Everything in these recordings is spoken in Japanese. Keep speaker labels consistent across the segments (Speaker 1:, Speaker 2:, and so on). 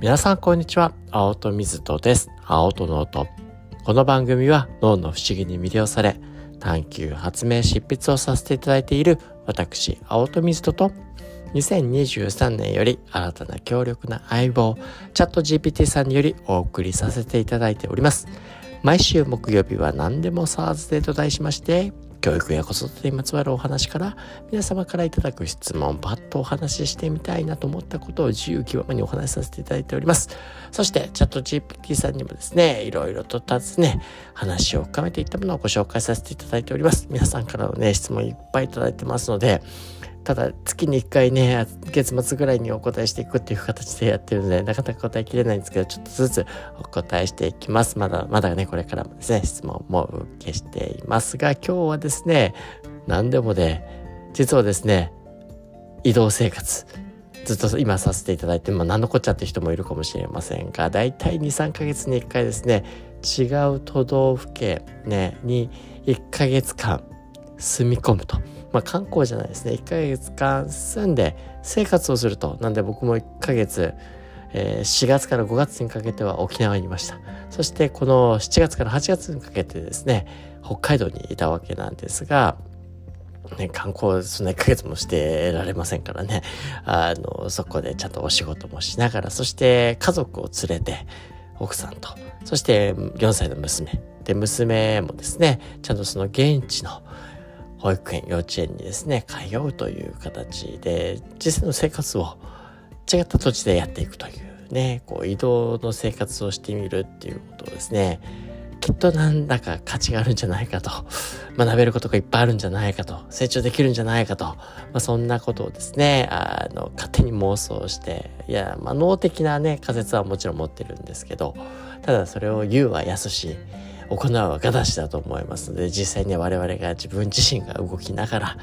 Speaker 1: 皆さんこんにちは。青砥瑞人です。青砥ノートこの番組は脳の不思議に魅了され探求発明執筆をさせていただいている私青砥瑞人と2023年より新たな強力な相棒チャット GPT さんによりお送りさせていただいております。毎週木曜日は何でも SARS デーと題しまして教育や子育てにまつわるお話から皆様からいただく質問パッとお話ししてみたいなと思ったことを自由気ままにお話しさせていただいております。そしてチャット GPT さんにもですねいろいろと尋ね話を深めていったものをご紹介させていただいております。皆さんからのね質問いっぱいいただいてますのでただ月に1回ね月末ぐらいにお答えしていくっていう形でやってるのでなかなか答えきれないんですけどちょっとずつお答えしていきますまだまだねこれからもですね質問も受けしていますが今日はですね何でもね実はですね移動生活ずっと今させていただいて、まあ、何のこっちゃって人もいるかもしれませんが大体23ヶ月に1回ですね違う都道府県、ね、に1ヶ月間住み込むと。まあ、観光じゃないですね。1ヶ月間住んで生活をするとなんで僕も1ヶ月、えー、4月から5月にかけては沖縄にいました。そしてこの7月から8月にかけてですね北海道にいたわけなんですがね、観光そんな1ヶ月もしてられませんからね。あのそこでちゃんとお仕事もしながらそして家族を連れて奥さんとそして4歳の娘。で娘もですねちゃんとその現地の保育園、幼稚園にですね、通うという形で、実際の生活を違った土地でやっていくというね、こう移動の生活をしてみるっていうことをですね、きっとなんだか価値があるんじゃないかと、学べることがいっぱいあるんじゃないかと、成長できるんじゃないかと、まあ、そんなことをですね、あの、勝手に妄想して、いや、まあ、脳的なね、仮説はもちろん持ってるんですけど、ただそれを言うは安し、行うはがだしだと思いますので実際に我々が自分自身が動きながら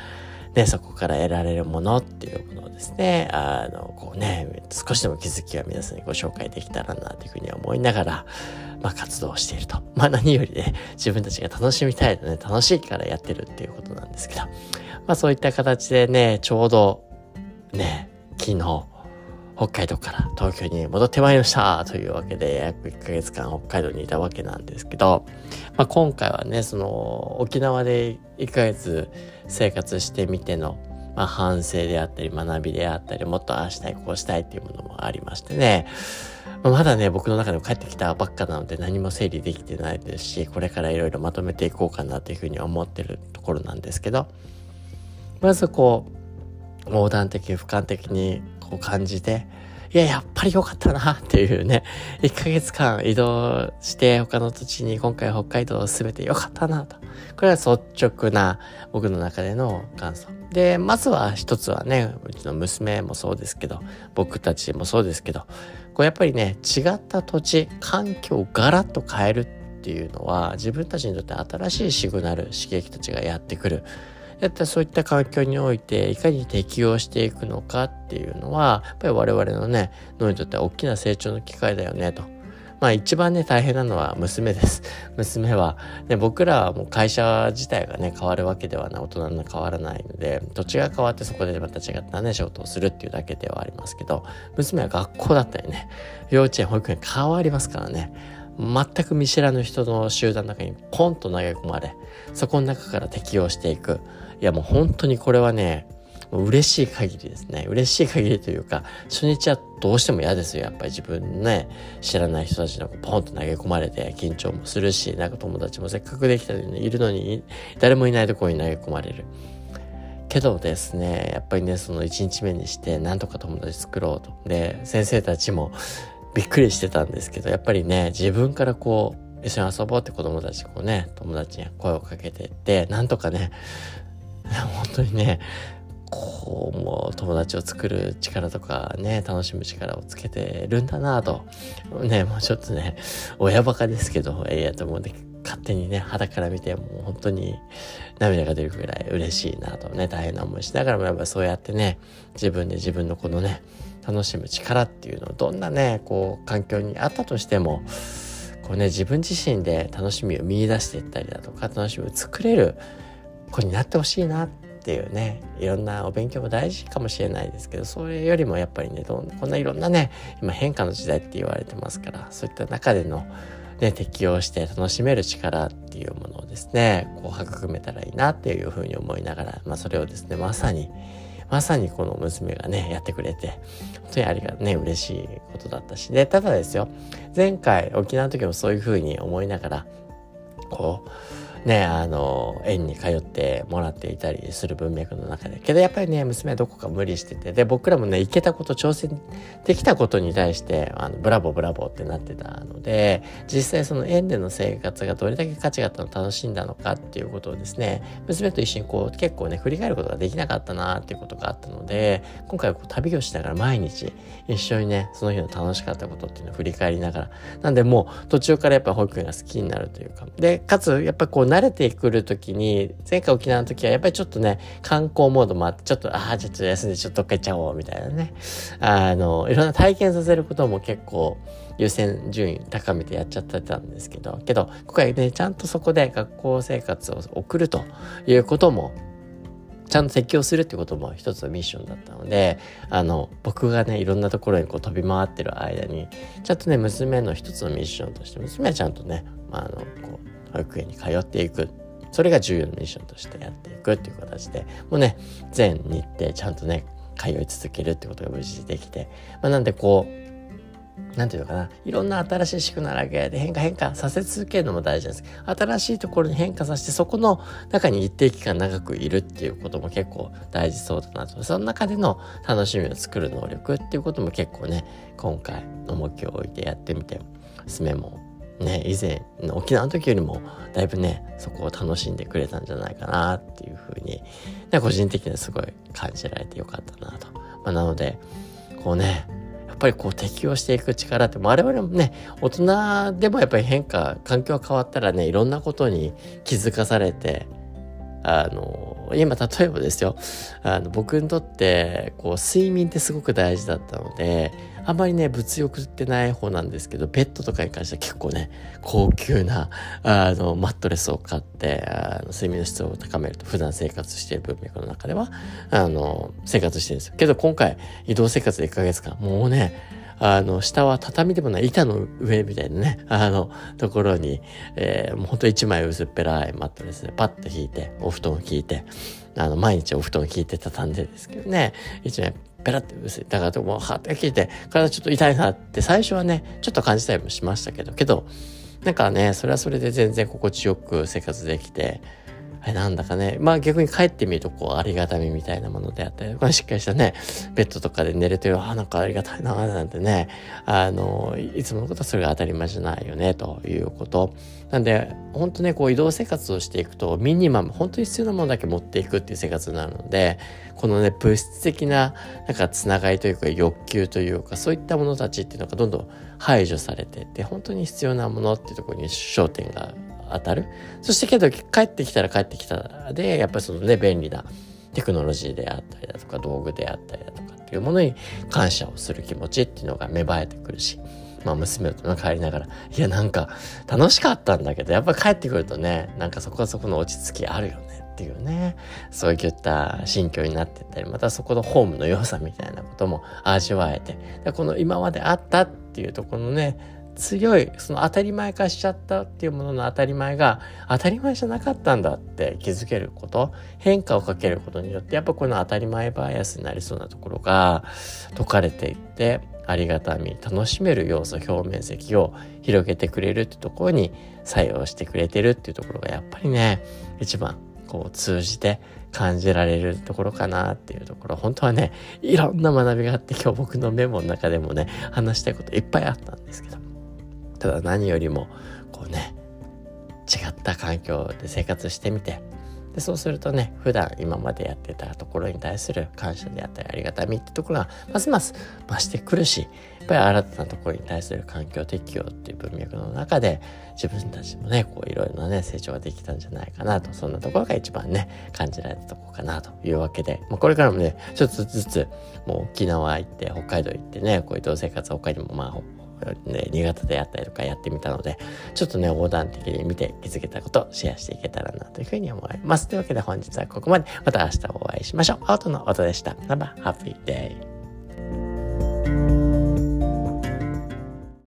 Speaker 1: ね、そこから得られるものっていうものをですね、あの、こうね、少しでも気づきは皆さんにご紹介できたらなというふうに思いながら、まあ活動していると。まあ何よりね、自分たちが楽しみたいとね、楽しいからやってるっていうことなんですけど、まあそういった形でね、ちょうど、ね、昨日、北海道から東京に戻ってまいりました。というわけで約1ヶ月間北海道にいたわけなんですけど、まあ、今回はねその沖縄で1ヶ月生活してみての、まあ、反省であったり学びであったりもっとああしたいこうしたいっていうものもありましてね。まだね、僕の中でも帰ってきたばっかなので何も整理できてないですし、これからいろいろまとめていこうかなというふうに思ってるところなんですけど、まずこう、横断的、俯瞰的にこう感じて、いや、やっぱり良かったなっていうね、1ヶ月間移動して他の土地に今回北海道を全て良かったなと。これは率直な僕の中での感想。で、まずは一つはね、うちの娘もそうですけど、僕たちもそうですけど、こうやっぱりね、違った土地、環境をガラッと変えるっていうのは自分たちにとって新しいシグナル、刺激たちがやってくる。だったらそういった環境においていかに適応していくのかっていうのはやっぱり我々のね脳にとっては大きな成長の機会だよねと。まあ一番ね大変なのは娘です。娘は、ね、僕らはもう会社自体がね変わるわけではない大人の変わらないので土地が変わってそこでまた違ったね仕事をするっていうだけではありますけど娘は学校だったりね幼稚園保育園変わりますからね全く見知らぬ人の集団の中にポンと投げ込まれそこの中から適応していくいやもう本当にこれはね、嬉しい限りですね。嬉しい限りというか、初日はどうしても嫌ですよ。やっぱり自分ね、知らない人たちのポンと投げ込まれて緊張もするし、なんか友達もせっかくできたのにいるのに、誰もいないところに投げ込まれる。けどですね、やっぱりね、その1日目にして、なんとか友達作ろうと。で、先生たちもびっくりしてたんですけど、やっぱりね、自分からこう、一緒に遊ぼうって子供たちこうね、友達に声をかけてって、なんとかね、本当にねこうもう友達を作る力とかね楽しむ力をつけてるんだなと。ねもうちょっとね親バカですけどええやと思うんで勝手にね肌から見てもう本当に涙が出るぐらい嬉しいなと。ね大変な思いしながらもやっぱそうやってね自分で自分のこのね楽しむ力っていうのをどんなねこう環境にあったとしてもこうね自分自身で楽しみを見出していったりだとか楽しみを作れる子になってほしいなっていうねいろんなお勉強も大事かもしれないですけどそれよりもやっぱりねどんこんないろんなね今変化の時代って言われてますからそういった中でのね、適応して楽しめる力っていうものをですねこう育めたらいいなっていうふうに思いながら、まあ、それをですねまさにまさにこの娘がねやってくれて本当にありがね嬉しいことだったしでただですよ前回沖縄の時もそういうふうに思いながらこうね、あの、園に通ってもらっていたりする文脈の中で。けどやっぱりね、娘はどこか無理してて、で、僕らもね、行けたこと、挑戦できたことに対して、あの、ブラボーブラボーってなってたので、実際その園での生活がどれだけ価値があったの楽しんだのかっていうことをですね、娘と一緒にこう、結構ね、振り返ることができなかったなっていうことがあったので、今回はこう旅をしながら毎日一緒にね、その日の楽しかったことっていうのを振り返りながら、なんでもう途中からやっぱ保育園が好きになるというか、で、かつやっぱこう慣れてくる時に、前回沖縄の時はやっぱりちょっとね、観光モードもあって、ちょっと、ああ、ちょっと休んでちょっとどっか行っちゃおう、みたいなね。あの、いろんな体験させることも結構優先順位高めてやっちゃってたんですけど、けど、今回ね、ちゃんとそこで学校生活を送るということもちゃんと適応するってことも一つのミッションだったので、あの、僕がね、いろんなところにこう飛び回ってる間に、ちゃんとね、娘の一つのミッションとして、娘はちゃんとね、まあ、あの、こう、保育園に通っていくそれが重要なミッションとしてやっていくっていう形でもうね全日程ちゃんとね通い続けるってことが無事できて、まあ、なんでこうなんていうのかな。いろんな新しい宿ならげで変化変化させ続けるのも大事です。新しいところに変化させて、そこの中に一定期間長くいるっていうことも結構大事そうだなと。その中での楽しみを作る能力っていうことも結構ね、今回の目標を置いてやってみて、娘もね、以前沖縄の時よりもだいぶねそこを楽しんでくれたんじゃないかなっていうふうに、ね、個人的にはすごい感じられてよかったなと。まあ、なのでこうねやっぱりこう適応していく力って我々もね大人でもやっぱり変化環境が変わったらねいろんなことに気づかされてあの今例えばですよあの僕にとってこう睡眠ってすごく大事だったのであんまりね、物欲ってない方なんですけど、ベッドとかに関しては結構ね、高級な、あの、マットレスを買って、あの睡眠の質を高めると、普段生活している文脈の中では、あの、生活してるんですよ。けど今回、移動生活で1ヶ月間、もうね、あの、下は畳でもない板の上みたいなね、あの、ところに、えー、もうほんと一枚薄っぺらいマットレスでパッと引いて、お布団を引いて、あの、毎日お布団を引いて畳んでですけどね、一枚ペラって薄い。だからもう、はって聞いて、体ちょっと痛いなって最初はね、ちょっと感じたりもしましたけど、けど、なんかね、それはそれで全然心地よく生活できて、あれなんだかね、まあ逆に帰ってみるとこうありがたみみたいなものであったり、まあ、しっかりしたね、ベッドとかで寝れてる、あ、なんかありがたいな、なんてね、あの、いつものことはそれが当たり前じゃないよね、ということ。なんで、本当ね、こう移動生活をしていくと、ミニマム、本当に必要なものだけ持っていくっていう生活になるので、このね、物質的な、なんかつながりというか欲求というか、そういったものたちっていうのがどんどん排除されていって、本当に必要なものっていうところに焦点が当たる？そしてけど帰ってきたら帰ってきたで、やっぱりそのね、便利なテクノロジーであったりだとか、道具であったりだとかっていうものに感謝をする気持ちっていうのが芽生えてくるし、まあ娘と帰りながら、いやなんか楽しかったんだけど、やっぱ帰ってくるとね、なんかそこはそこの落ち着きあるよねっていうね、そういった心境になってったり、またそこのホームの良さみたいなことも味わえて、この今まであったっていうところのね、強いその当たり前化しちゃったっていうものの当たり前が当たり前じゃなかったんだって気づけること変化をかけることによってやっぱこの当たり前バイアスになりそうなところが解かれていってありがたみ楽しめる要素表面積を広げてくれるってところに作用してくれてるっていうところがやっぱりね一番こう通じて感じられるところかなっていうところ本当はねいろんな学びがあって今日僕のメモの中でもね話したいこといっぱいあったんですけどただ何よりもこうね違った環境で生活してみてでそうするとね普段今までやってたところに対する感謝であったりありがたみってところがますます増してくるしやっぱり新たなところに対する環境適応っていう文脈の中で自分たちもねこういろいろなね成長ができたんじゃないかなとそんなところが一番ね感じられたとこかなというわけで、まあ、これからもねちょっとずつもう沖縄行って北海道行ってねこういう同生活他にもまあね、新潟であったりとかやってみたので、ちょっとね、横断的に見て気づけたことをシェアしていけたらなというふうに思います。というわけで本日はここまで。また明日お会いしましょう。アウトの音でした。Have a happy day.